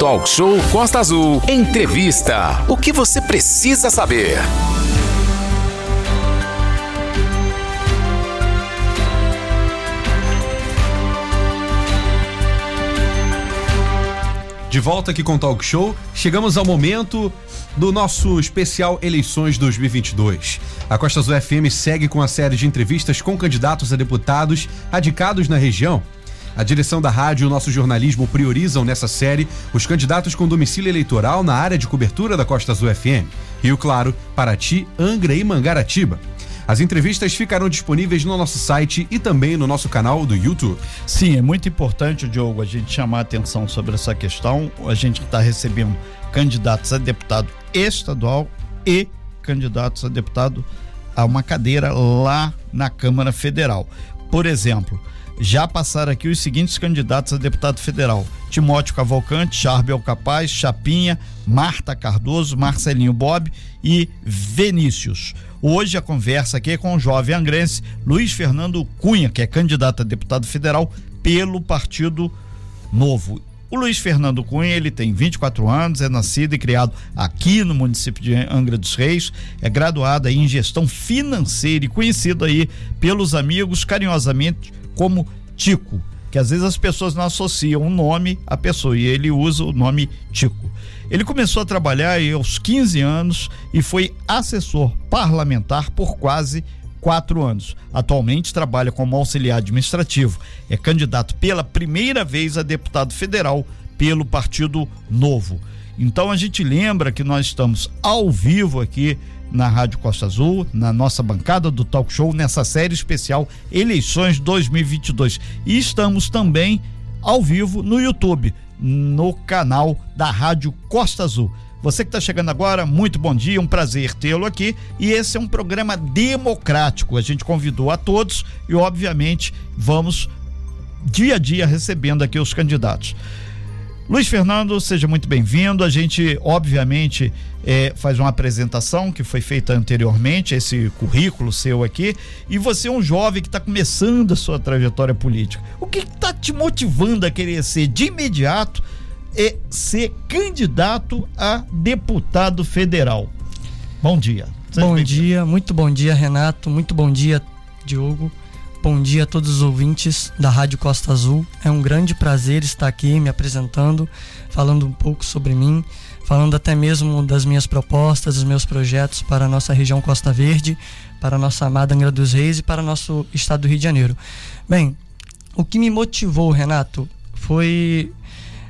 Talk Show Costa Azul. Entrevista. O que você precisa saber? De volta aqui com o Talk Show, chegamos ao momento do nosso especial Eleições 2022. A Costa Azul FM segue com a série de entrevistas com candidatos a deputados radicados na região. A direção da rádio e o nosso jornalismo priorizam nessa série os candidatos com domicílio eleitoral na área de cobertura da Costa Azul FM. Rio Claro, Paraty, Angra e Mangaratiba. As entrevistas ficarão disponíveis no nosso site e também no nosso canal do YouTube. Sim, é muito importante, Diogo, a gente chamar atenção sobre essa questão. A gente está recebendo candidatos a deputado estadual e candidatos a deputado a uma cadeira lá na Câmara Federal. Por exemplo, já passaram aqui os seguintes candidatos a deputado federal: Timóteo Cavalcante, Charbel Capaz, Chapinha, Marta Cardoso, Marcelinho Bob e Vinícius. Hoje a conversa aqui é com o jovem angrense Luiz Fernando Cunha, que é candidato a deputado federal pelo Partido Novo. O Luiz Fernando Cunha, ele tem 24 anos, é nascido e criado aqui no município de Angra dos Reis, é graduado em gestão financeira e conhecido aí pelos amigos carinhosamente como Tico, que às vezes as pessoas não associam o nome à pessoa e ele usa o nome Tico. Ele começou a trabalhar aos 15 anos e foi assessor parlamentar por quase quatro anos. Atualmente trabalha como auxiliar administrativo. É candidato pela primeira vez a deputado federal pelo Partido Novo. Então a gente lembra que nós estamos ao vivo aqui na Rádio Costa Azul, na nossa bancada do Talk Show, nessa série especial Eleições 2022. E estamos também ao vivo no YouTube no canal da Rádio Costa Azul. Você que está chegando agora, muito bom dia, um prazer tê-lo aqui. E esse é um programa democrático. A gente convidou a todos e, obviamente, vamos dia a dia recebendo aqui os candidatos. Luiz Fernando, seja muito bem-vindo. A gente, obviamente, é, faz uma apresentação que foi feita anteriormente, esse currículo seu aqui, e você é um jovem que está começando a sua trajetória política. O que está te motivando a querer ser de imediato é ser candidato a deputado federal? Bom dia. Seja bom dia, muito bom dia, Renato. Muito bom dia, Diogo. Bom dia a todos os ouvintes da Rádio Costa Azul. É um grande prazer estar aqui me apresentando, falando um pouco sobre mim, falando até mesmo das minhas propostas, dos meus projetos para a nossa região Costa Verde, para a nossa amada Angra dos Reis e para o nosso estado do Rio de Janeiro. Bem, o que me motivou, Renato, foi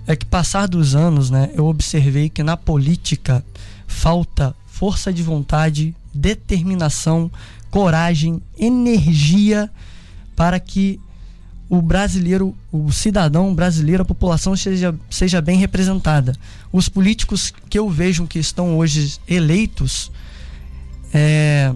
é que passar dos anos, né, eu observei que na política falta força de vontade, determinação, coragem, energia para que o brasileiro, o cidadão brasileiro, a população seja, seja bem representada. Os políticos que eu vejo que estão hoje eleitos é,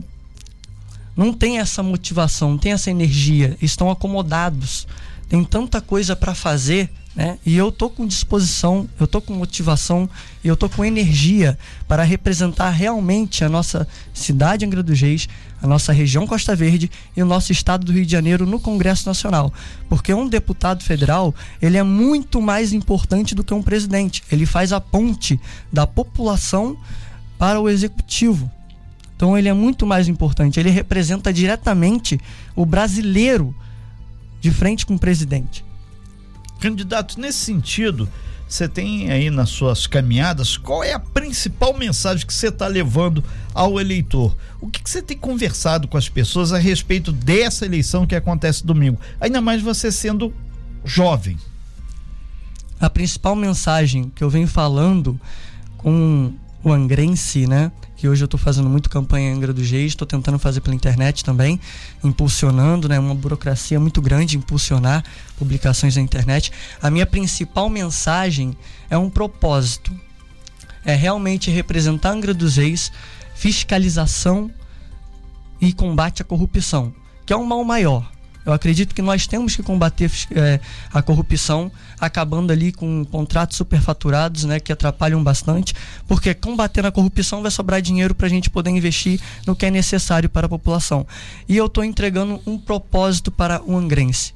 não têm essa motivação, não têm essa energia, estão acomodados, tem tanta coisa para fazer né? E eu tô com disposição, eu tô com motivação eu tô com energia para representar realmente a nossa cidade Angra dos Reis, a nossa região Costa Verde e o nosso estado do Rio de Janeiro no Congresso Nacional. Porque um deputado federal, ele é muito mais importante do que um presidente. Ele faz a ponte da população para o executivo. Então ele é muito mais importante, ele representa diretamente o brasileiro de frente com o presidente. Candidato, nesse sentido, você tem aí nas suas caminhadas, qual é a principal mensagem que você está levando ao eleitor? O que, que, você tem conversado com as pessoas a respeito dessa eleição que acontece domingo? Ainda mais você sendo jovem. A principal mensagem que eu venho falando com o angrense, né, que hoje eu estou fazendo muito campanha em Angra do Reis, estou tentando fazer pela internet também, impulsionando, né, uma burocracia muito grande impulsionar publicações na internet. A minha principal mensagem é um propósito, é realmente representar Angra dos Reis, fiscalização e combate à corrupção, que é um mal maior. Eu acredito que nós temos que combater é, a corrupção, acabando ali com contratos superfaturados, né, que atrapalham bastante, porque combatendo a corrupção vai sobrar dinheiro para a gente poder investir no que é necessário para a população. E eu estou entregando um propósito para o angrense.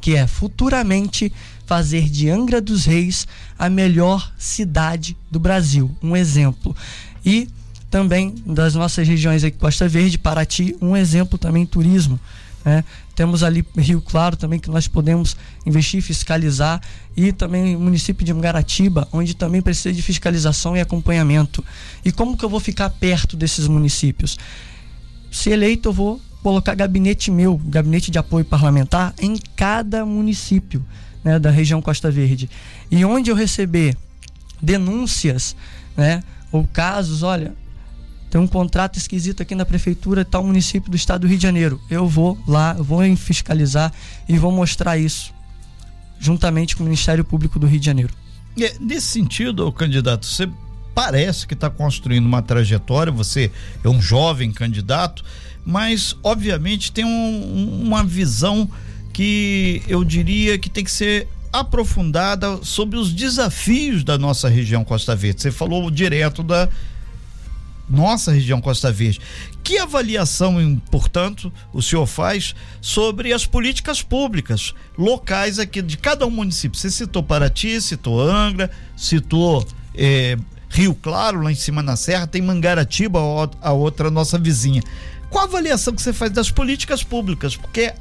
que é futuramente fazer de Angra dos Reis a melhor cidade do Brasil. Um exemplo. E também das nossas regiões aqui, Costa Verde, Paraty, um exemplo também turismo. Né? Temos ali Rio Claro também que nós podemos investir, fiscalizar e também o município de Mangaratiba, onde também precisa de fiscalização e acompanhamento. E como que eu vou ficar perto desses municípios? Se eleito, eu vou colocar gabinete meu, gabinete de apoio parlamentar em cada município né, da região Costa Verde. E onde eu receber denúncias, né, ou casos, olha, tem um contrato esquisito aqui na prefeitura tal município do estado do Rio de Janeiro. Eu vou lá, vou fiscalizar e vou mostrar isso juntamente com o Ministério Público do Rio de Janeiro. É, nesse sentido, candidato, você parece que está construindo uma trajetória, você é um jovem candidato, mas obviamente tem um, uma visão que eu diria que tem que ser aprofundada sobre os desafios da nossa região Costa Verde. Você falou direto da nossa região Costa Verde. Que avaliação, portanto, o senhor faz sobre as políticas públicas locais aqui de cada um município? Você citou Paraty, citou Angra, citou eh, Rio Claro, lá em cima na Serra, tem Mangaratiba, a outra nossa vizinha. Qual a avaliação que você faz das políticas públicas? Porque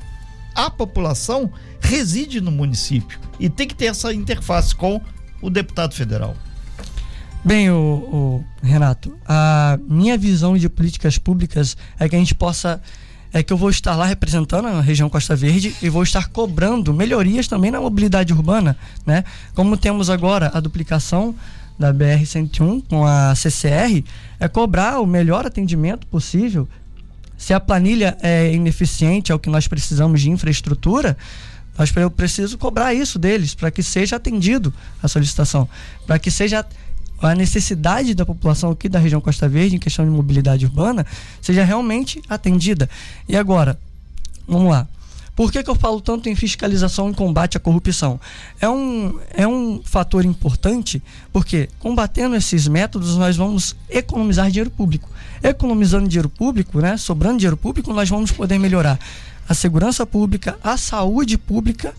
a população reside no município e tem que ter essa interface com o deputado federal. Bem, o, o, Renato, a minha visão de políticas públicas é que a gente possa é que eu vou estar lá representando a região Costa Verde e vou estar cobrando melhorias também na mobilidade urbana, né? Como temos agora a duplicação da BR 101 com a CCR, é cobrar o melhor atendimento possível. Se a planilha é ineficiente, é o que nós precisamos de infraestrutura, nós eu preciso cobrar isso deles para que seja atendido a solicitação, para que seja a necessidade da população aqui da região Costa Verde em questão de mobilidade urbana seja realmente atendida. E agora, vamos lá. Por que, que eu falo tanto em fiscalização e combate à corrupção? É um, é um fator importante porque, combatendo esses métodos, nós vamos economizar dinheiro público. Economizando dinheiro público, né, sobrando dinheiro público, nós vamos poder melhorar a segurança pública, a saúde pública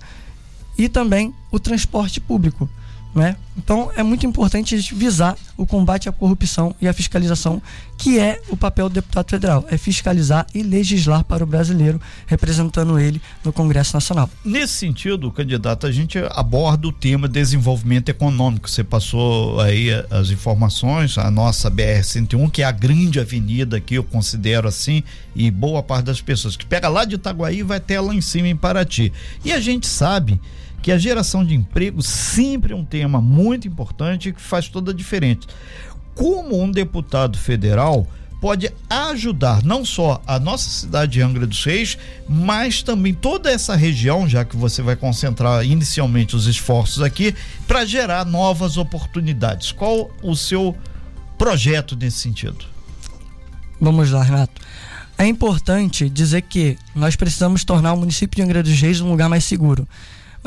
e também o transporte público. Né? Então é muito importante visar o combate à corrupção e a fiscalização, que é o papel do deputado federal, é fiscalizar e legislar para o brasileiro, representando ele no Congresso Nacional. Nesse sentido, candidato, a gente aborda o tema desenvolvimento econômico. Você passou aí as informações, a nossa BR-101, que é a grande avenida que eu considero assim, e boa parte das pessoas que pega lá de Itaguaí vai até lá em cima em Paraty. E a gente sabe que a geração de emprego sempre é um tema muito importante que faz toda a diferença. Como um deputado federal pode ajudar não só a nossa cidade de Angra dos Reis, mas também toda essa região, já que você vai concentrar inicialmente os esforços aqui, para gerar novas oportunidades. Qual o seu projeto nesse sentido? Vamos lá, Renato. É importante dizer que nós precisamos tornar o município de Angra dos Reis um lugar mais seguro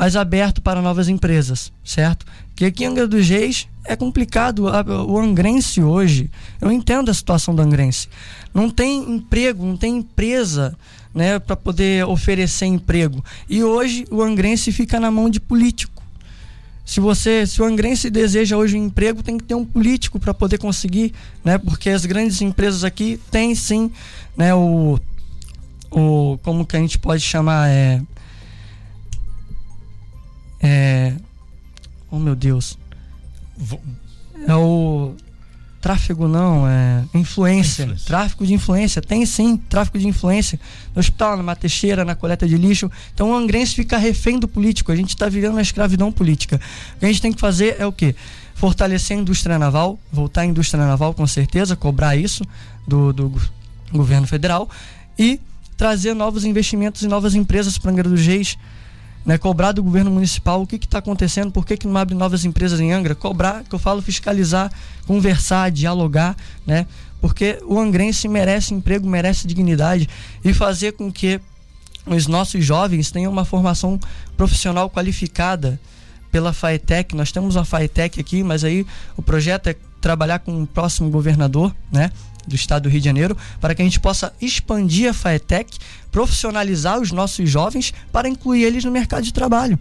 mas aberto para novas empresas, certo? Que aqui em Angra dos Reis é complicado. O angrense hoje, eu entendo a situação do angrense. Não tem emprego, não tem empresa né, para poder oferecer emprego. E hoje o angrense fica na mão de político. Se você, se o angrense deseja hoje um emprego, tem que ter um político para poder conseguir, né? Porque as grandes empresas aqui têm sim, né, o o como que a gente pode chamar é é. Oh meu Deus. É o. Tráfego não, é. Influência. influência. Tráfico de influência. Tem sim, tráfico de influência. No hospital, na mateixeira, na coleta de lixo. Então o angrense fica refém do político. A gente está vivendo uma escravidão política. O que a gente tem que fazer é o quê? Fortalecer a indústria naval, voltar à indústria naval com certeza, cobrar isso do, do governo federal e trazer novos investimentos e novas empresas para Angra dos Reis né, cobrar do governo municipal o que está acontecendo, por que, que não abre novas empresas em Angra, cobrar, que eu falo fiscalizar, conversar, dialogar, né, porque o angrense merece emprego, merece dignidade e fazer com que os nossos jovens tenham uma formação profissional qualificada pela FAETEC. Nós temos uma FAETEC aqui, mas aí o projeto é trabalhar com o próximo governador, né? Do estado do Rio de Janeiro, para que a gente possa expandir a FAETEC, profissionalizar os nossos jovens para incluir eles no mercado de trabalho.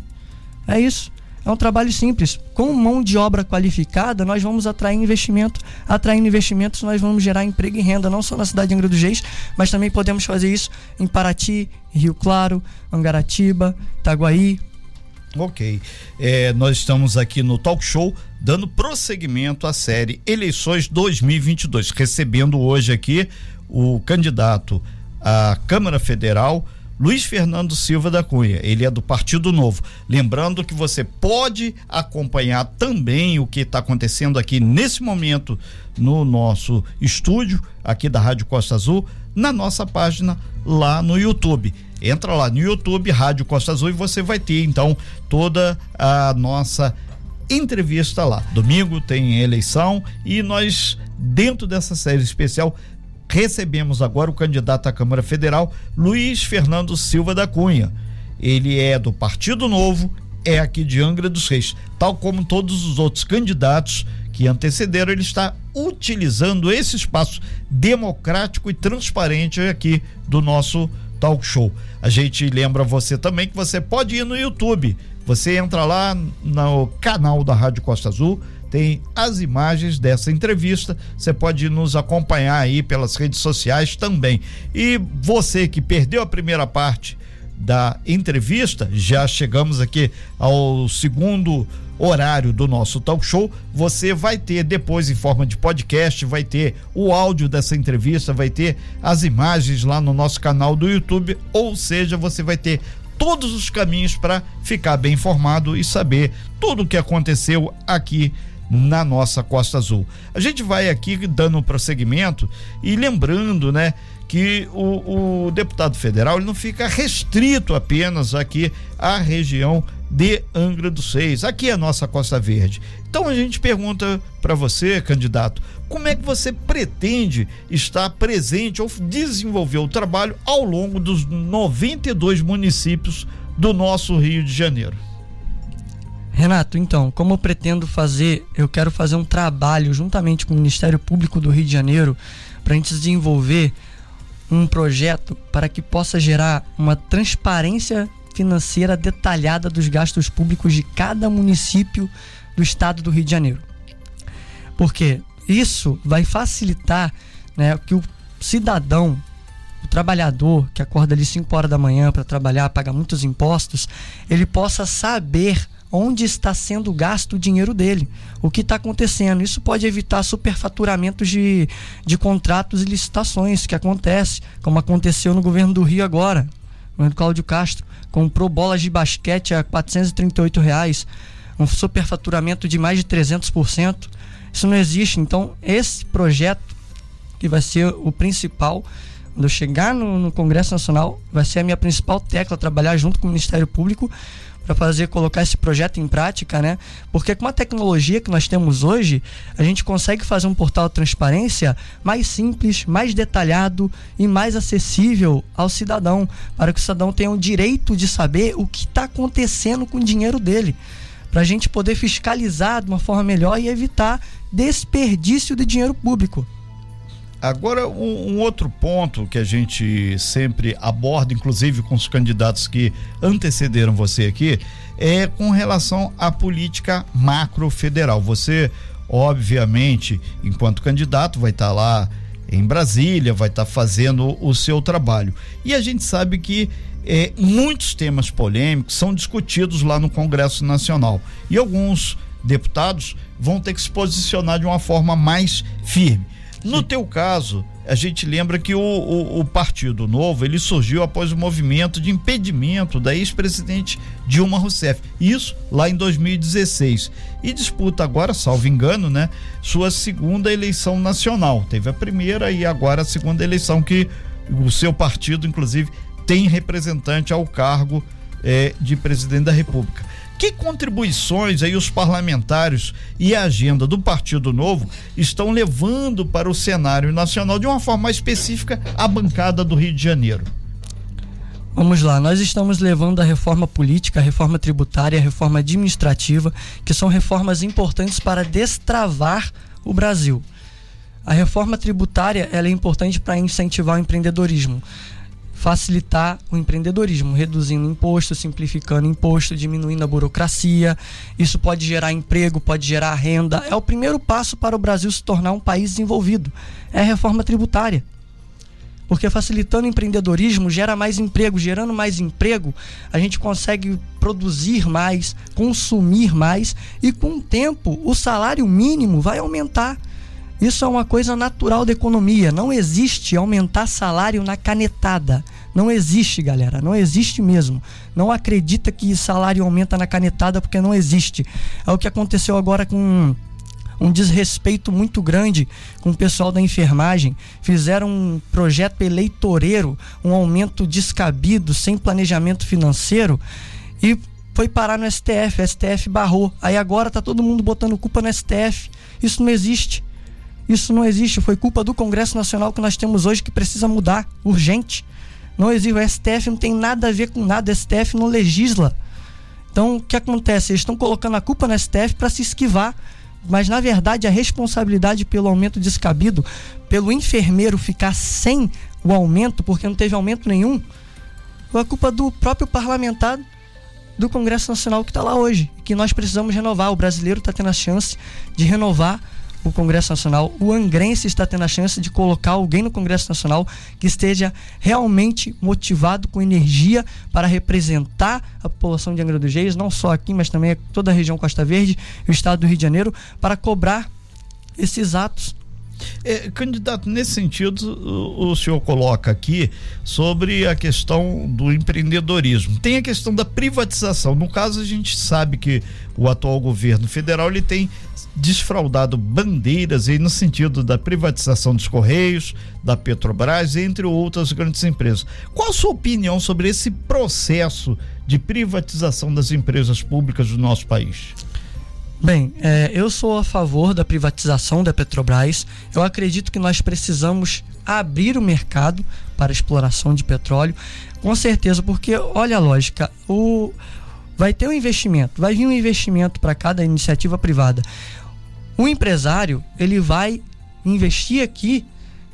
É isso. É um trabalho simples. Com mão de obra qualificada, nós vamos atrair investimento. Atraindo investimentos, nós vamos gerar emprego e renda, não só na cidade de Angra dos Reis, mas também podemos fazer isso em Paraty, Rio Claro, Angaratiba, Itaguaí. Ok. É, nós estamos aqui no Talk Show dando prosseguimento à série Eleições 2022, recebendo hoje aqui o candidato à Câmara Federal Luiz Fernando Silva da Cunha, ele é do Partido Novo. Lembrando que você pode acompanhar também o que está acontecendo aqui nesse momento no nosso estúdio, aqui da Rádio Costa Azul, na nossa página lá no YouTube. Entra lá no YouTube, Rádio Costa Azul, e você vai ter então toda a nossa entrevista lá. Domingo tem eleição e nós, dentro dessa série especial, recebemos agora o candidato à Câmara Federal, Luiz Fernando Silva da Cunha. Ele é do Partido Novo, é aqui de Angra dos Reis. Tal como todos os outros candidatos que antecederam, ele está utilizando esse espaço democrático e transparente aqui do nosso talk show. A gente lembra você também que você pode ir no YouTube. Você entra lá no canal da Rádio Costa Azul, tem as imagens dessa entrevista. Você pode nos acompanhar aí pelas redes sociais também. E você que perdeu a primeira parte da entrevista, já chegamos aqui ao segundo horário do nosso talk show. Você vai ter depois em forma de podcast, vai ter o áudio dessa entrevista, vai ter as imagens lá no nosso canal do YouTube, ou seja, você vai ter todos os caminhos para ficar bem informado e saber tudo o que aconteceu aqui na nossa Costa Azul. A gente vai aqui dando prosseguimento e lembrando, né, que o, o deputado federal ele não fica restrito apenas aqui à região de Angra dos Reis. Aqui é a nossa Costa Verde. Então a gente pergunta para você, candidato, como é que você pretende estar presente ou desenvolver o trabalho ao longo dos 92 municípios do nosso Rio de Janeiro? Renato, então, como eu pretendo fazer, eu quero fazer um trabalho juntamente com o Ministério Público do Rio de Janeiro para a gente desenvolver um projeto para que possa gerar uma transparência financeira detalhada dos gastos públicos de cada município do estado do Rio de Janeiro. Porque isso vai facilitar né, que o cidadão, o trabalhador que acorda ali 5 horas da manhã para trabalhar, paga muitos impostos, ele possa saber onde está sendo gasto o dinheiro dele, o que está acontecendo. Isso pode evitar superfaturamentos de, de contratos e licitações que acontece, como aconteceu no governo do Rio agora. O governo Cláudio Castro comprou bolas de basquete a 438 reais, um superfaturamento de mais de 300%. Isso não existe. Então, esse projeto, que vai ser o principal, quando eu chegar no, no Congresso Nacional, vai ser a minha principal tecla, trabalhar junto com o Ministério Público para fazer colocar esse projeto em prática, né? Porque com a tecnologia que nós temos hoje, a gente consegue fazer um portal de transparência mais simples, mais detalhado e mais acessível ao cidadão, para que o cidadão tenha o direito de saber o que está acontecendo com o dinheiro dele, para a gente poder fiscalizar de uma forma melhor e evitar desperdício de dinheiro público. Agora, um, um, outro ponto que a gente sempre aborda, inclusive com os candidatos que antecederam você aqui, é com relação à política macro-federal. Você, obviamente, enquanto candidato, vai estar lá em Brasília, vai estar fazendo o seu trabalho. E a gente sabe que é, muitos temas polêmicos são discutidos lá no Congresso Nacional. E alguns deputados vão ter que se posicionar de uma forma mais firme. No teu caso, a gente lembra que o, o, o, Partido Novo ele surgiu após o movimento de impedimento da ex-presidente Dilma Rousseff. Isso lá em 2016. E disputa agora, salvo engano, né, sua segunda eleição nacional. Teve a primeira e agora a segunda eleição que o seu partido, inclusive, tem representante ao cargo eh, de presidente da República. Que contribuições aí os parlamentares e a agenda do Partido Novo estão levando para o cenário nacional de uma forma mais específica a bancada do Rio de Janeiro? Vamos lá, nós estamos levando a reforma política, a reforma tributária, a reforma administrativa, que são reformas importantes para destravar o Brasil. A reforma tributária ela é importante para incentivar o empreendedorismo facilitar o empreendedorismo, reduzindo imposto, simplificando imposto, diminuindo a burocracia. Isso pode gerar emprego, pode gerar renda. É o primeiro passo para o Brasil se tornar um país desenvolvido. É a reforma tributária. Porque facilitando o empreendedorismo gera mais emprego, gerando mais emprego, a gente consegue produzir mais, consumir mais e com o tempo o salário mínimo vai aumentar. Isso é uma coisa natural da economia. Não existe aumentar salário na canetada. Não existe, galera. Não existe mesmo. Não acredita que salário aumenta na canetada porque não existe. É o que aconteceu agora com um desrespeito muito grande com o pessoal da enfermagem. Fizeram um projeto eleitoreiro, um aumento descabido, sem planejamento financeiro e foi parar no STF. O STF barrou. Aí agora tá todo mundo botando culpa no STF. Isso não existe. Isso não existe, foi culpa do Congresso Nacional que nós temos hoje que precisa mudar, urgente. Não existe, o STF não tem nada a ver com nada, o STF não legisla. Então, o que acontece? Eles estão colocando a culpa no STF para se esquivar, mas na verdade a responsabilidade pelo aumento descabido, pelo enfermeiro ficar sem o aumento, porque não teve aumento nenhum, foi a culpa do próprio parlamentar do Congresso Nacional que está lá hoje, que nós precisamos renovar. O brasileiro está tendo a chance de renovar o Congresso Nacional, o angrense está tendo a chance de colocar alguém no Congresso Nacional que esteja realmente motivado com energia para representar a população de Angra dos Reis, não só aqui, mas também toda a região Costa Verde o estado do Rio de Janeiro, para cobrar esses atos é, candidato, nesse sentido, o, o, senhor coloca aqui sobre a questão do empreendedorismo. Tem a questão da privatização. No caso, a gente sabe que o atual governo federal ele tem desfraudado bandeiras aí no sentido da privatização dos Correios, da Petrobras, entre outras grandes empresas. Qual a sua opinião sobre esse processo de privatização das empresas públicas do nosso país? Bem, é, eu sou a favor da privatização da Petrobras. Eu acredito que nós precisamos abrir o mercado para exploração de petróleo, com certeza, porque olha a lógica, o vai ter um investimento, vai vir um investimento para cada iniciativa privada. O empresário, ele vai investir aqui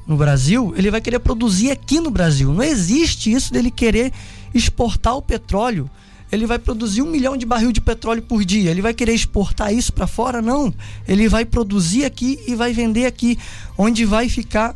no Brasil, ele vai querer produzir aqui no Brasil. Não existe isso dele querer exportar o petróleo. Ele vai produzir um milhão de barril de petróleo por dia. Ele vai querer exportar isso para fora? Não. Ele vai produzir aqui e vai vender aqui, onde vai ficar,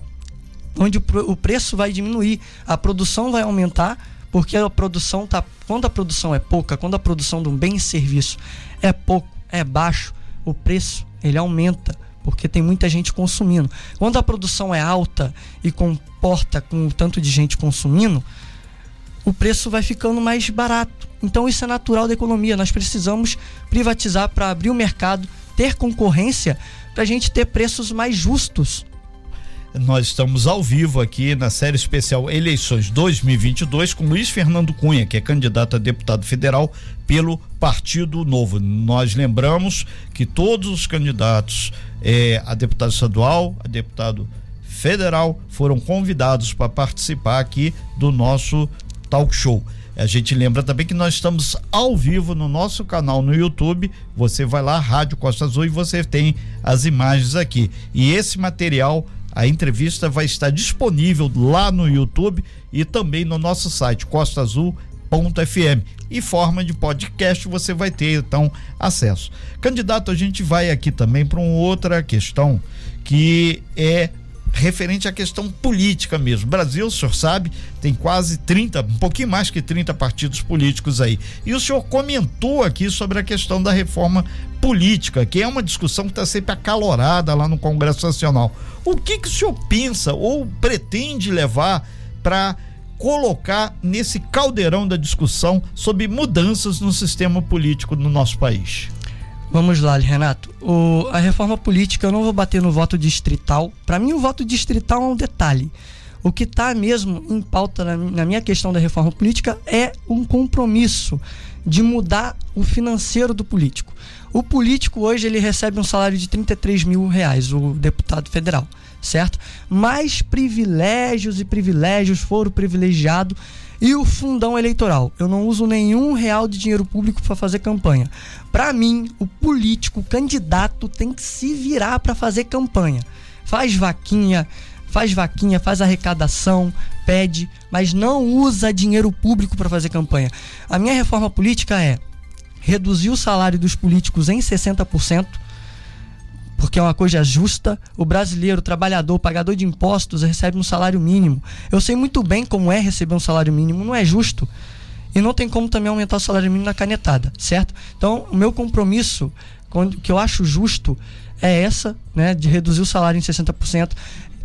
onde o preço vai diminuir, a produção vai aumentar, porque a produção tá, quando a produção é pouca, quando a produção de um bem e serviço é pouco, é baixo, o preço ele aumenta porque tem muita gente consumindo. Quando a produção é alta e comporta com o tanto de gente consumindo, o preço vai ficando mais barato. Então isso é natural da economia. Nós precisamos privatizar para abrir o mercado, ter concorrência, para a gente ter preços mais justos. Nós estamos ao vivo aqui na série especial Eleições 2022 com Luiz Fernando Cunha, que é candidato a deputado federal pelo Partido Novo. Nós lembramos que todos os candidatos é, a deputado estadual, a deputado federal foram convidados para participar aqui do nosso talk show. A gente lembra também que nós estamos ao vivo no nosso canal no YouTube. Você vai lá, Rádio Costa Azul, e você tem as imagens aqui. E esse material a entrevista vai estar disponível lá no YouTube e também no nosso site costaazul.fm. E forma de podcast você vai ter então acesso. Candidato, a gente vai aqui também para uma outra questão que é referente à questão política mesmo. O Brasil, o senhor sabe, tem quase 30, um pouquinho mais que 30 partidos políticos aí. E o senhor comentou aqui sobre a questão da reforma política, que é uma discussão que está sempre acalorada lá no Congresso Nacional. O que, que o senhor pensa ou pretende levar para colocar nesse caldeirão da discussão sobre mudanças no sistema político no nosso país? Vamos lá, Renato. O, a reforma política, eu não vou bater no voto distrital. Para mim, o voto distrital é um detalhe. O que está mesmo em pauta na, na, minha questão da reforma política é um compromisso de mudar o financeiro do político. O político hoje ele recebe um salário de 33 mil reais, o deputado federal, certo? Mais privilégios e privilégios foram privilegiados E o fundão eleitoral? Eu não uso nenhum real de dinheiro público para fazer campanha. Para mim, o político, o candidato, tem que se virar para fazer campanha. Faz vaquinha, faz vaquinha, faz arrecadação, pede, mas não usa dinheiro público para fazer campanha. A minha reforma política é reduzir o salário dos políticos em 60% porque é uma coisa justa. O brasileiro, trabalhador, pagador de impostos recebe um salário mínimo. Eu sei muito bem como é receber um salário mínimo, não é justo. E não tem como também aumentar o salário mínimo na canetada, certo? Então, o meu compromisso, que eu acho justo, é essa, né, de reduzir o salário em 60%,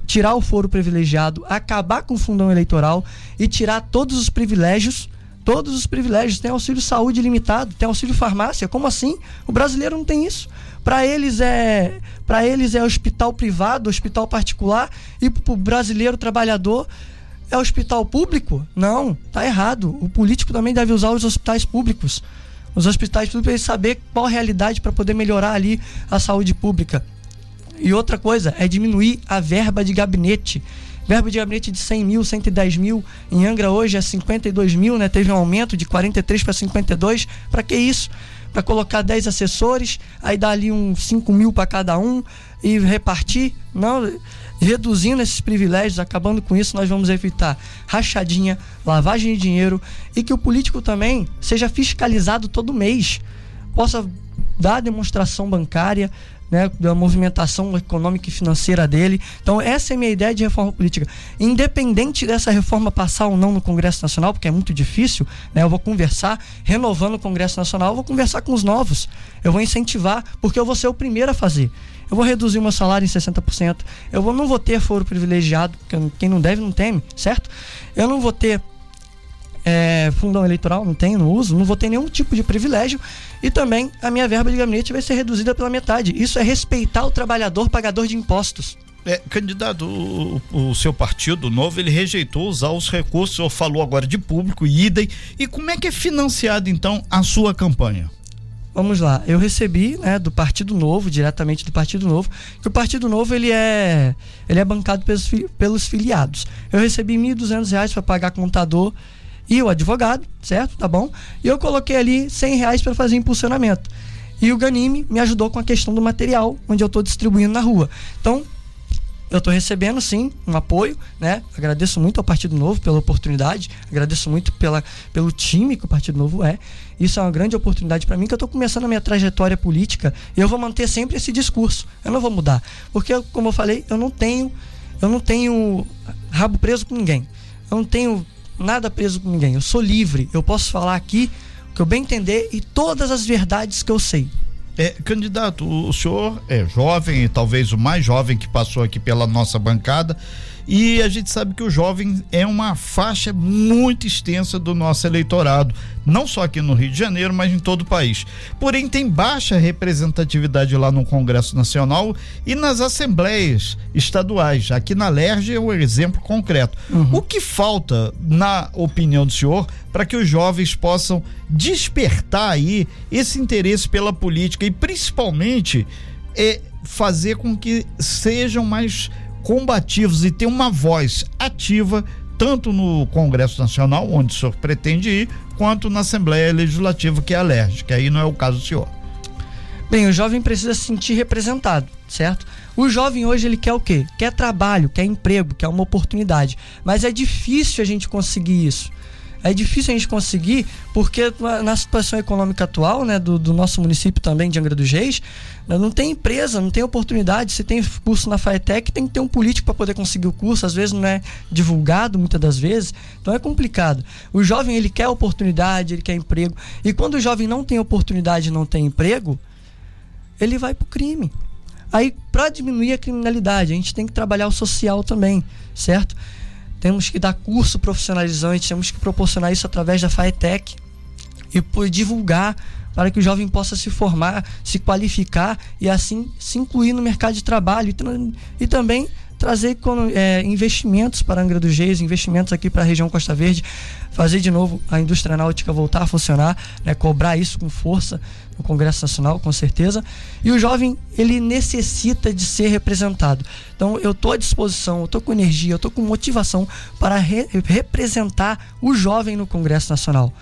tirar o foro privilegiado, acabar com o fundão eleitoral e tirar todos os privilégios todos os privilégios. Tem auxílio saúde limitado, tem auxílio farmácia. Como assim? O brasileiro não tem isso. Para eles é para eles é hospital privado, hospital particular e para o brasileiro trabalhador é hospital público? Não, tá errado. O político também deve usar os hospitais públicos. Os hospitais públicos saber qual a realidade para poder melhorar ali a saúde pública. E outra coisa é diminuir a verba de gabinete. Verba de gabinete de 100 mil, 110 mil. Em Angra hoje é 52 mil, né? Teve um aumento de 43 para 52. Para que isso? Para colocar 10 assessores, aí dá ali uns 5 mil para cada um e repartir? Não. Reduzindo esses privilégios, acabando com isso, nós vamos evitar rachadinha, lavagem de dinheiro e que o político também seja fiscalizado todo mês. Possa dar demonstração bancária, né, da movimentação econômica e financeira dele. Então, essa é a minha ideia de reforma política. Independente dessa reforma passar ou não no Congresso Nacional, porque é muito difícil, né, eu vou conversar, renovando o Congresso Nacional, eu vou conversar com os novos. Eu vou incentivar, porque eu vou ser o primeiro a fazer. Eu vou reduzir o meu salário em 60%. Eu vou, não vou ter foro privilegiado, porque quem não deve não teme, certo? Eu não vou ter é, fundão eleitoral, não tenho, não uso, não vou ter nenhum tipo de privilégio e também a minha verba de gabinete vai ser reduzida pela metade. Isso é respeitar o trabalhador pagador de impostos. É, candidato, o, o, seu partido novo, ele rejeitou usar os recursos, ou falou agora de público, idem. E como é que é financiado, então, a sua campanha? Vamos lá, eu recebi, né, do Partido Novo, diretamente do Partido Novo, que o Partido Novo ele é, ele é bancado pelos, pelos filiados. Eu recebi R$ 1.200 para pagar contador e o advogado, certo? Tá bom? E eu coloquei ali 100 reais para fazer impulsionamento. E o Ganime me ajudou com a questão do material, onde eu estou distribuindo na rua. Então, eu estou recebendo sim um apoio, né? Agradeço muito ao Partido Novo pela oportunidade, agradeço muito pela, pelo time que o Partido Novo é. Isso é uma grande oportunidade para mim, que eu estou começando a minha trajetória política e eu vou manter sempre esse discurso. Eu não vou mudar, porque como eu falei, eu não tenho, eu não tenho rabo preso com ninguém. Eu não tenho nada preso com ninguém. Eu sou livre. Eu posso falar aqui o que eu bem entender e todas as verdades que eu sei. É, candidato, o senhor é jovem talvez o mais jovem que passou aqui pela nossa bancada. E a gente sabe que o jovem é uma faixa muito extensa do nosso eleitorado, não só aqui no Rio de Janeiro, mas em todo o país. Porém, tem baixa representatividade lá no Congresso Nacional e nas assembleias estaduais. Aqui na LERJ é um exemplo concreto. Uhum. O que falta, na opinião do senhor, para que os jovens possam despertar aí esse interesse pela política e principalmente é, fazer com que sejam mais combativos e ter uma voz ativa tanto no Congresso Nacional, onde o senhor pretende ir, quanto na Assembleia Legislativa, que é alérgica. Aí não é o caso do senhor. Bem, o jovem precisa se sentir representado, certo? O jovem hoje ele quer o quê? Quer trabalho, quer emprego, quer uma oportunidade. Mas é difícil a gente conseguir isso é difícil a gente conseguir, porque na situação econômica atual, né, do, do nosso município também, de Angra dos Reis, né, não tem empresa, não tem oportunidade. Se tem curso na FAETEC, tem que ter um político para poder conseguir o curso, às vezes não é divulgado, muitas das vezes, então é complicado. O jovem, ele quer oportunidade, ele quer emprego, e quando o jovem não tem oportunidade não tem emprego, ele vai para o crime. Aí, para diminuir a criminalidade, a gente tem que trabalhar o social também, certo? Temos que dar curso profissionalizante, temos que proporcionar isso através da FAETEC e divulgar para que o jovem possa se formar, se qualificar e assim se incluir no mercado de trabalho e, e também trazer é, investimentos para Angra dos Reis, investimentos aqui para a região Costa Verde, fazer de novo a indústria náutica voltar a funcionar, né, cobrar isso com força no Congresso Nacional, com certeza. E o jovem, ele necessita de ser representado. Então, eu estou à disposição, eu estou com energia, eu estou com motivação para re representar o jovem no Congresso Nacional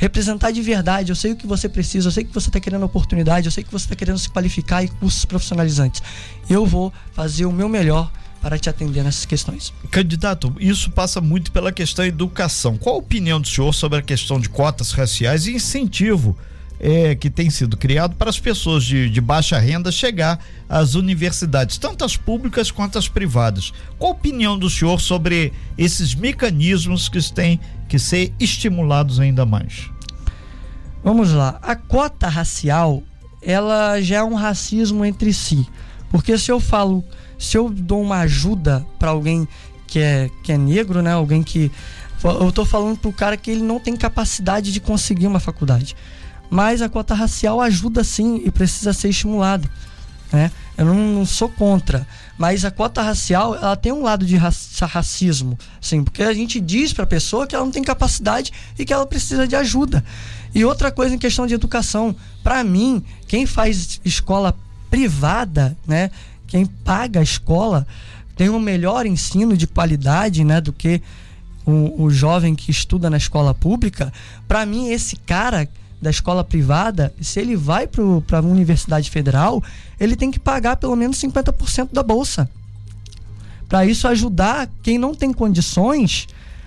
representar de verdade. Eu sei o que você precisa, eu sei que você está querendo oportunidade, eu sei que você está querendo se qualificar e cursos profissionalizantes. Eu vou fazer o meu melhor para te atender nessas questões. Candidato, isso passa muito pela questão da educação. Qual a opinião do senhor sobre a questão de cotas raciais e incentivo é, que tem sido criado para as pessoas de, de, baixa renda chegar às universidades, tanto as públicas quanto as privadas. Qual a opinião do senhor sobre esses mecanismos que têm que ser estimulados ainda mais? Vamos lá. A cota racial, ela já é um racismo entre si. Porque se eu falo, se eu dou uma ajuda para alguém que é, que é negro, né? Alguém que. Eu tô falando pro cara que ele não tem capacidade de conseguir uma faculdade mas a cota racial ajuda sim e precisa ser estimulada. Né? Eu não, não, sou contra, mas a cota racial ela tem um lado de racismo, sim, porque a gente diz para a pessoa que ela não tem capacidade e que ela precisa de ajuda. E outra coisa em questão de educação, para mim, quem faz escola privada, né, quem paga a escola, tem um melhor ensino de qualidade, né, do que o, o jovem que estuda na escola pública. Para mim, esse cara da escola privada, se ele vai para a universidade federal, ele tem que pagar pelo menos 50% da bolsa. Para isso ajudar quem não tem condições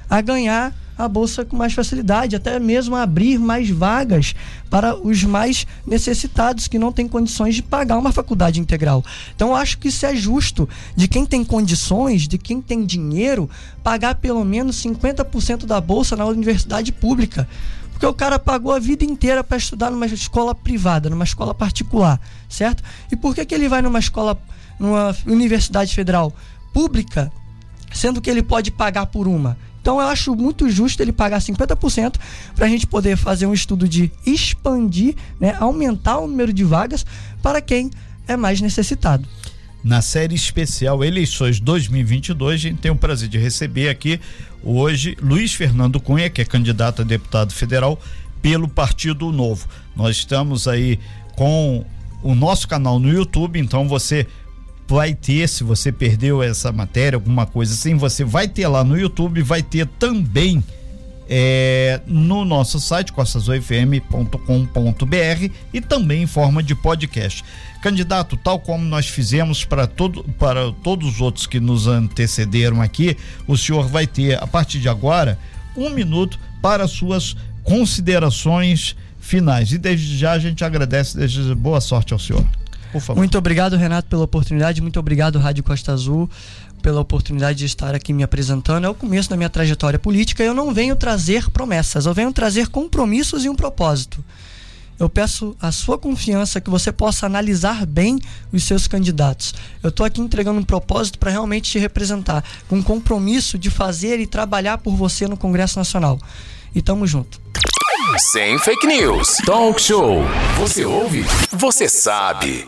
a ganhar a bolsa com mais facilidade, até mesmo abrir mais vagas para os mais necessitados que não têm condições de pagar uma faculdade integral. Então acho que isso é justo de quem tem condições, de quem tem dinheiro, pagar pelo menos 50% da bolsa na universidade pública. Porque o cara pagou a vida inteira para estudar numa escola privada, numa escola particular, certo? E por que, que ele vai numa escola, numa universidade federal pública, sendo que ele pode pagar por uma? Então eu acho muito justo ele pagar 50% para a gente poder fazer um estudo de expandir, né, aumentar o número de vagas para quem é mais necessitado na série especial Eleições 2022. A gente tem o prazer de receber aqui hoje Luiz Fernando Cunha, que é candidato a deputado federal pelo Partido Novo. Nós estamos aí com o nosso canal no YouTube, então você vai ter, se você perdeu essa matéria, alguma coisa assim, você vai ter lá no YouTube, vai ter também é, no nosso site costazoifm.com.br e também em forma de podcast. Candidato, tal como nós fizemos para, todo, para todos os outros que nos antecederam aqui, o senhor vai ter, a partir de agora, um minuto para suas considerações finais. E desde já a gente agradece, desde boa sorte ao senhor. Por favor. Muito obrigado, Renato, pela oportunidade. Muito obrigado, Rádio Costa Azul pela oportunidade de estar aqui me apresentando. É o começo da minha trajetória política. Eu não venho trazer promessas, eu venho trazer compromissos e um propósito. Eu peço a sua confiança que você possa analisar bem os seus candidatos. Eu estou aqui entregando um propósito para realmente te representar, com um compromisso de fazer e trabalhar por você no Congresso Nacional. E tamo junto. Sem fake news. Talk show. Você ouve? Você sabe.